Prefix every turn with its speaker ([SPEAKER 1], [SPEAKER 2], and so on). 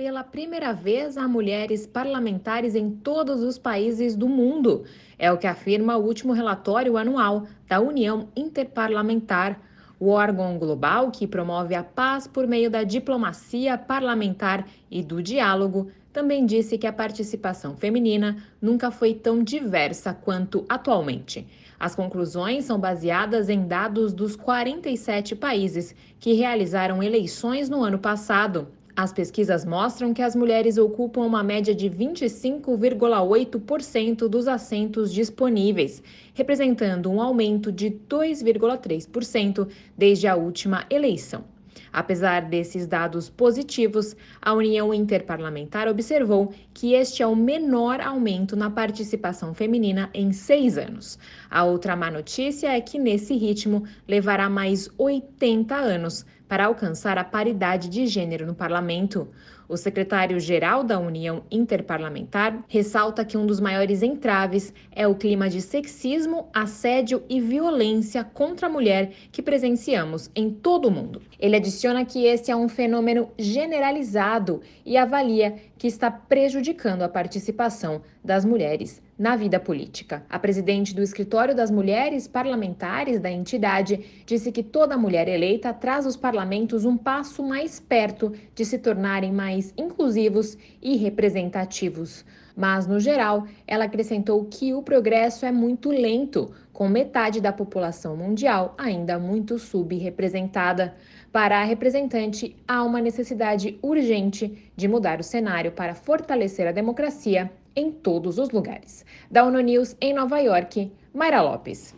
[SPEAKER 1] Pela primeira vez, há mulheres parlamentares em todos os países do mundo. É o que afirma o último relatório anual da União Interparlamentar, o órgão global que promove a paz por meio da diplomacia parlamentar e do diálogo. Também disse que a participação feminina nunca foi tão diversa quanto atualmente. As conclusões são baseadas em dados dos 47 países que realizaram eleições no ano passado. As pesquisas mostram que as mulheres ocupam uma média de 25,8% dos assentos disponíveis, representando um aumento de 2,3% desde a última eleição. Apesar desses dados positivos, a União Interparlamentar observou que este é o menor aumento na participação feminina em seis anos. A outra má notícia é que, nesse ritmo, levará mais 80 anos para alcançar a paridade de gênero no parlamento. O secretário-geral da União Interparlamentar ressalta que um dos maiores entraves é o clima de sexismo, assédio e violência contra a mulher que presenciamos em todo o mundo. Ele adiciona que esse é um fenômeno generalizado e avalia que está prejudicando a participação das mulheres na vida política. A presidente do Escritório das Mulheres Parlamentares da entidade disse que toda mulher eleita traz os parlamentos um passo mais perto de se tornarem mais inclusivos e representativos. Mas, no geral, ela acrescentou que o progresso é muito lento, com metade da população mundial ainda muito subrepresentada. Para a representante, há uma necessidade urgente de mudar o cenário para fortalecer a democracia em todos os lugares. Da ONU News em Nova York, Mayra Lopes.